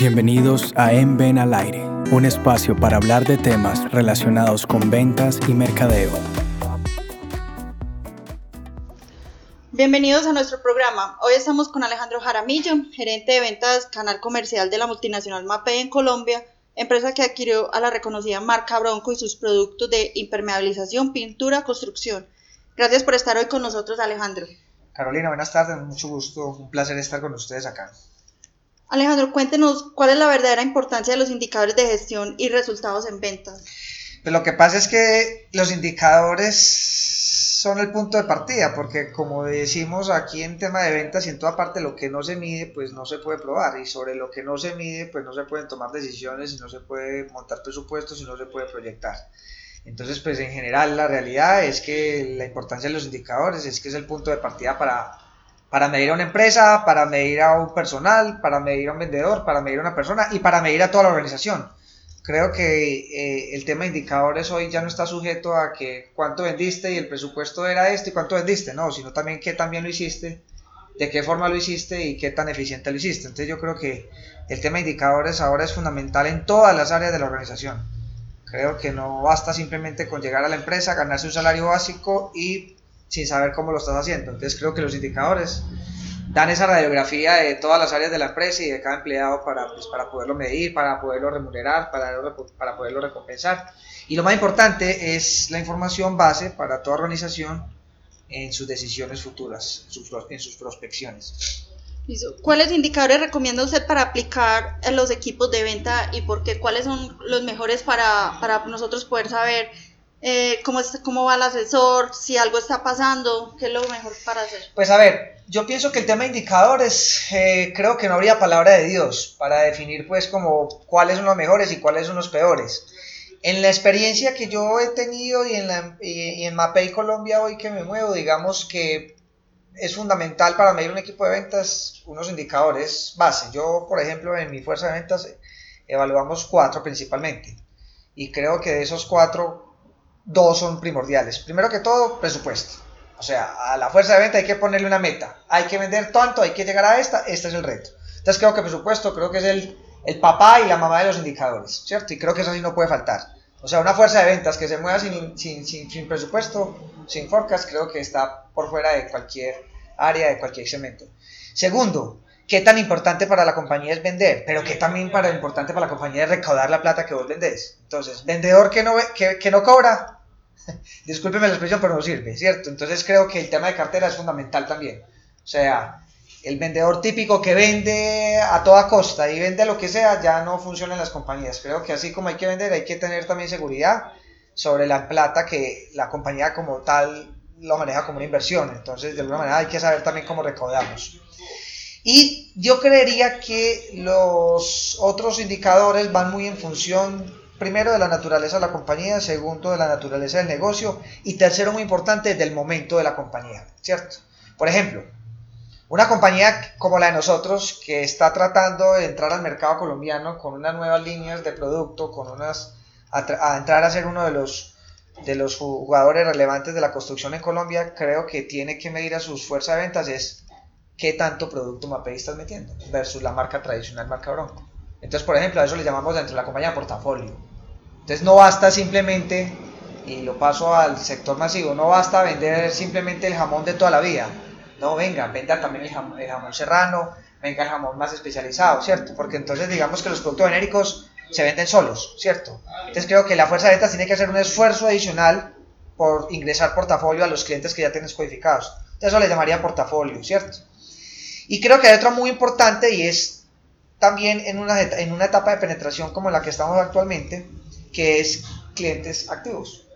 Bienvenidos a En Ven al Aire, un espacio para hablar de temas relacionados con ventas y mercadeo. Bienvenidos a nuestro programa. Hoy estamos con Alejandro Jaramillo, gerente de ventas canal comercial de la multinacional MAPE en Colombia, empresa que adquirió a la reconocida marca Bronco y sus productos de impermeabilización, pintura, construcción. Gracias por estar hoy con nosotros, Alejandro. Carolina, buenas tardes, mucho gusto, un placer estar con ustedes acá. Alejandro, cuéntenos cuál es la verdadera importancia de los indicadores de gestión y resultados en ventas. Pues lo que pasa es que los indicadores son el punto de partida, porque como decimos aquí en tema de ventas y en toda parte, lo que no se mide, pues no se puede probar, y sobre lo que no se mide, pues no se pueden tomar decisiones, y no se puede montar presupuestos, y no se puede proyectar. Entonces, pues en general la realidad es que la importancia de los indicadores es que es el punto de partida para para medir a una empresa, para medir a un personal, para medir a un vendedor, para medir a una persona y para medir a toda la organización. Creo que eh, el tema de indicadores hoy ya no está sujeto a que cuánto vendiste y el presupuesto era este y cuánto vendiste, no, sino también qué también lo hiciste, de qué forma lo hiciste y qué tan eficiente lo hiciste. Entonces yo creo que el tema de indicadores ahora es fundamental en todas las áreas de la organización. Creo que no basta simplemente con llegar a la empresa, ganarse un salario básico y sin saber cómo lo estás haciendo. Entonces creo que los indicadores dan esa radiografía de todas las áreas de la empresa y de cada empleado para, pues, para poderlo medir, para poderlo remunerar, para, para poderlo recompensar. Y lo más importante es la información base para toda organización en sus decisiones futuras, en sus prospecciones. ¿Cuáles indicadores recomienda usted para aplicar en los equipos de venta y por qué? ¿Cuáles son los mejores para, para nosotros poder saber eh, cómo, cómo va el asesor, si algo está pasando, qué es lo mejor para hacer. Pues a ver, yo pienso que el tema de indicadores, eh, creo que no habría palabra de Dios para definir pues como cuáles son los mejores y cuáles son los peores. En la experiencia que yo he tenido y en, la, y, en Mapei Colombia hoy que me muevo, digamos que es fundamental para medir un equipo de ventas unos indicadores base. Yo, por ejemplo, en mi fuerza de ventas evaluamos cuatro principalmente. Y creo que de esos cuatro dos son primordiales. Primero que todo, presupuesto. O sea, a la fuerza de venta hay que ponerle una meta. Hay que vender tanto, hay que llegar a esta, este es el reto. Entonces creo que presupuesto, creo que es el, el papá y la mamá de los indicadores, ¿cierto? Y creo que eso sí no puede faltar. O sea, una fuerza de ventas que se mueva sin, sin, sin, presupuesto, sin forecast, creo que está por fuera de cualquier área, de cualquier segmento. Segundo, qué tan importante para la compañía es vender, pero qué también para, importante para la compañía es recaudar la plata que vos vendés. Entonces, vendedor que no, que, que no cobra, discúlpeme la expresión, pero no sirve, ¿cierto? Entonces creo que el tema de cartera es fundamental también. O sea, el vendedor típico que vende a toda costa y vende lo que sea, ya no funciona en las compañías. Creo que así como hay que vender, hay que tener también seguridad sobre la plata que la compañía como tal lo maneja como una inversión. Entonces, de alguna manera hay que saber también cómo recaudamos. Y yo creería que los otros indicadores van muy en función primero de la naturaleza de la compañía, segundo de la naturaleza del negocio y tercero muy importante del momento de la compañía, ¿cierto? Por ejemplo, una compañía como la de nosotros que está tratando de entrar al mercado colombiano con unas nuevas líneas de producto, con unas a, entrar a ser uno de los de los jugadores relevantes de la construcción en Colombia, creo que tiene que medir a sus fuerzas de ventas es qué tanto producto MAPEI estás metiendo versus la marca tradicional, marca Bronco. Entonces, por ejemplo, a eso le llamamos dentro de la compañía portafolio. Entonces no basta simplemente, y lo paso al sector masivo, no basta vender simplemente el jamón de toda la vida. No, venga, venda también el jamón, serrano, venga el jamón más especializado, ¿cierto? Porque entonces digamos que los productos genéricos se venden solos, ¿cierto? Entonces creo que la fuerza de ventas tiene que hacer un esfuerzo adicional por ingresar portafolio a los clientes que ya tienes codificados. Entonces eso le llamaría portafolio, ¿cierto? Y creo que hay otro muy importante y es también en una, en una etapa de penetración como la que estamos actualmente, que es clientes activos.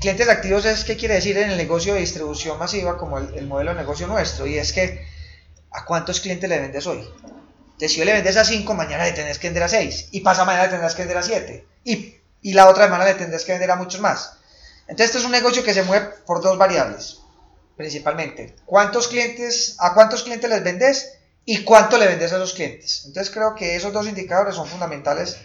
Clientes activos es qué quiere decir en el negocio de distribución masiva como el, modelo de negocio nuestro y es que a cuántos clientes le vendes hoy. Entonces, si hoy le vendes a 5, mañana le tendrás que vender a 6 y pasa mañana le tendrás que vender a 7 y, y la otra semana le tendrás que vender a muchos más. Entonces, este es un negocio que se mueve por dos variables, principalmente. ¿Cuántos clientes, a cuántos clientes les vendes y cuánto le vendes a los clientes? Entonces, creo que esos dos indicadores son fundamentales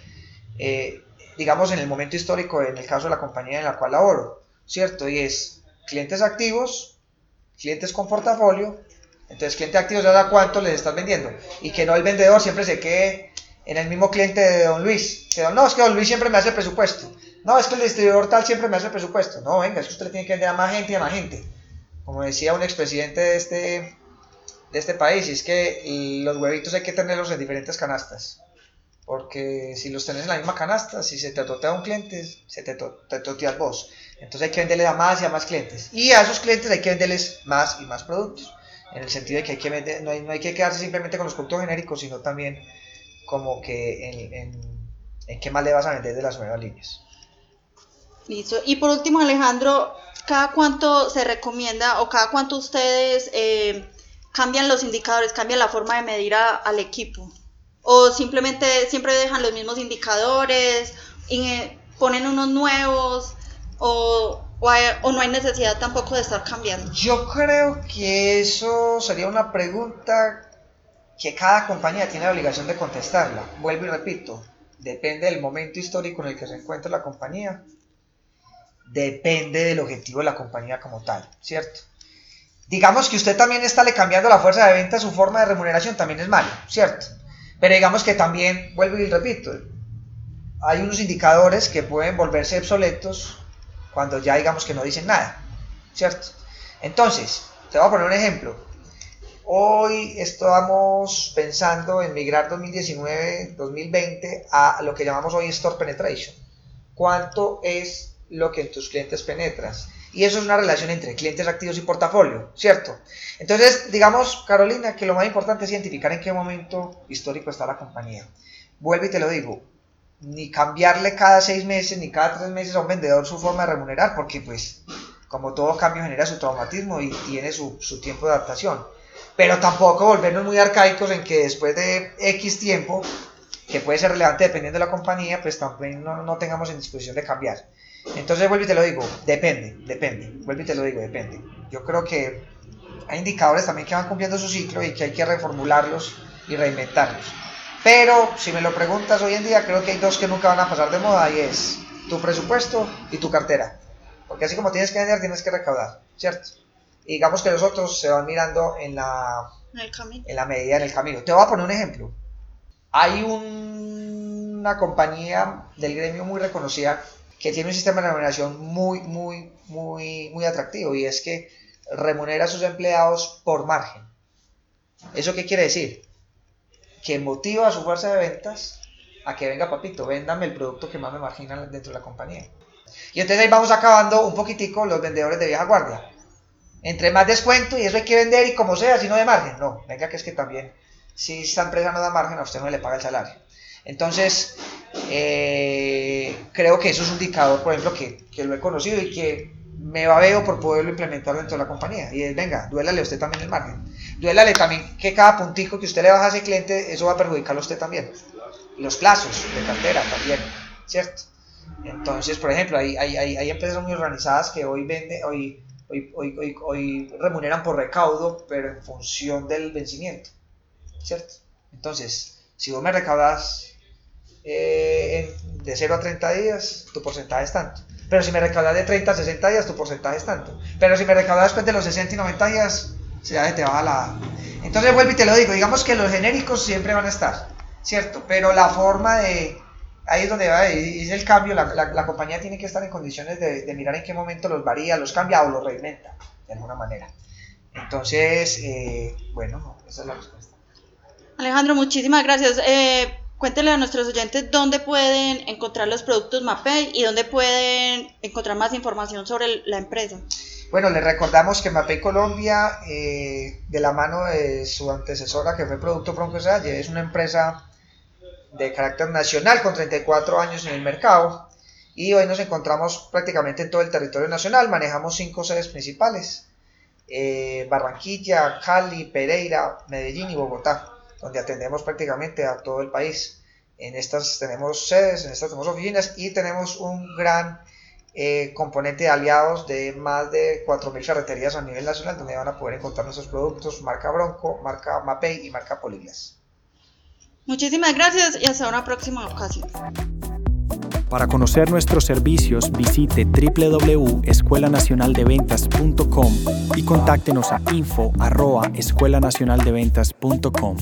eh, digamos, en el momento histórico, en el caso de la compañía en la cual laboro, ¿cierto? Y es clientes activos, clientes con portafolio, entonces cliente activo ya da cuánto les estás vendiendo y que no el vendedor siempre se quede en el mismo cliente de Don Luis. No, es que Don Luis siempre me hace presupuesto. No, es que el distribuidor tal siempre me hace presupuesto. No, venga, es que usted tiene que vender a más gente y a más gente. Como decía un expresidente de este, de este país, es que los huevitos hay que tenerlos en diferentes canastas. Porque si los tenés en la misma canasta, si se te totea un cliente, se te, te toteas vos. Entonces hay que venderle a más y a más clientes. Y a esos clientes hay que venderles más y más productos. En el sentido de que, hay que vender, no, hay, no hay que quedarse simplemente con los productos genéricos, sino también como que en, qué más le vas a vender de las nuevas líneas. Listo. Y por último, Alejandro, ¿cada cuánto se recomienda o cada cuánto ustedes eh, cambian los indicadores, cambian la forma de medir al equipo? ¿O simplemente siempre dejan los mismos indicadores eh, ponen unos nuevos? ¿O, no hay necesidad tampoco de estar cambiando? Yo creo que eso sería una pregunta que cada compañía tiene la obligación de contestarla. Vuelvo y repito, depende del momento histórico en el que se encuentra la compañía, depende del objetivo de la compañía como tal, ¿cierto? Digamos que usted también está le cambiando la fuerza de venta, su forma de remuneración también es malo, ¿cierto? Pero digamos que también, vuelvo y repito, hay unos indicadores que pueden volverse obsoletos cuando ya digamos que no dicen nada, ¿cierto? Entonces, te voy a poner un ejemplo. Hoy estamos pensando en migrar 2019-2020 a lo que llamamos hoy Store Penetration. ¿Cuánto es lo que en tus clientes penetras? Y eso es una relación entre clientes activos y portafolio, ¿cierto? Entonces, digamos, Carolina, que lo más importante es identificar en qué momento histórico está la compañía. Vuelvo y te lo digo, ni cambiarle cada seis meses ni cada tres meses a un vendedor su forma de remunerar, porque pues como todo cambio genera su traumatismo y tiene su, su tiempo de adaptación pero tampoco volvernos muy arcaicos en que después de X tiempo, que puede ser relevante dependiendo de la compañía, pues también no, no tengamos en disposición de cambiar. Entonces, vuelvo y te lo digo, depende, depende, vuelvo y te lo digo, depende. Yo creo que hay indicadores también que van cumpliendo su ciclo y que hay que reformularlos y reinventarlos. Pero si me lo preguntas hoy en día, creo que hay dos que nunca van a pasar de moda y es tu presupuesto y tu cartera. Porque así como tienes que vender, tienes que recaudar, ¿cierto? digamos que los otros se van mirando en la, en, la medida, en el camino. Te voy a poner un ejemplo. Hay una compañía del gremio muy reconocida que tiene un sistema de remuneración muy, muy, muy, muy atractivo y es que remunera a sus empleados por margen. ¿Eso qué quiere decir? Que motiva a su fuerza de ventas a que venga papito, véndame el producto que más me margina dentro de la compañía. Y entonces ahí vamos acabando un poquitico los vendedores de vieja guardia entre más descuento y eso hay que vender y como sea, si no de margen. No, venga que es que también, si esta empresa no da margen, a usted no le paga el salario. Entonces, eh, creo que eso es un indicador, por ejemplo, que, que, lo he conocido y que me va veo por poderlo implementar dentro de la compañía. Y es, venga, duélale usted también el margen. Duélale también que cada puntico que usted le baja a ese cliente, eso va a perjudicarlo a usted también. Los plazos de cartera también, ¿cierto? Entonces, por ejemplo, hay, hay, hay, empresas muy organizadas que hoy venden, hoy hoy, hoy, hoy, remuneran por recaudo, pero en función del vencimiento, ¿cierto? Entonces, si vos me recaudas eh, de 0 a 30 días, tu porcentaje es tanto. Pero si me recaudas de 30 a 60 días, tu porcentaje es tanto. Pero si me recaudas después de los 60 y 90 días, se te va la... Entonces vuelvo y te lo digo, digamos que los genéricos siempre van a estar, ¿cierto? Pero la forma de, ahí es donde va, es el cambio, la, la, compañía tiene que estar en condiciones de, mirar en qué momento los varía, los cambia o los reinventa, de alguna manera. Entonces, eh, bueno, esa es la respuesta. Alejandro, muchísimas gracias. Eh, cuéntele a nuestros oyentes dónde pueden encontrar los productos MAPEI y dónde pueden encontrar más información sobre la empresa. Bueno, les recordamos que MAPEI Colombia, eh, de la mano de su antecesora que fue Producto Bronco es una empresa de carácter nacional con 34 años en el mercado y hoy nos encontramos prácticamente en todo el territorio nacional, manejamos cinco sedes principales, eh, Barranquilla, Cali, Pereira, Medellín y Bogotá, donde atendemos prácticamente a todo el país. En estas tenemos sedes, en estas tenemos oficinas y tenemos un gran eh, componente de aliados de más de 4.000 ferreterías a nivel nacional donde van a poder encontrar nuestros productos marca Bronco, marca Mapei y marca Poliglas. Muchísimas gracias y hasta una próxima ocasión. Para conocer nuestros servicios, visite www.escuelanacionaldeventas.com y contáctenos a info@escuelanacionaldeventas.com.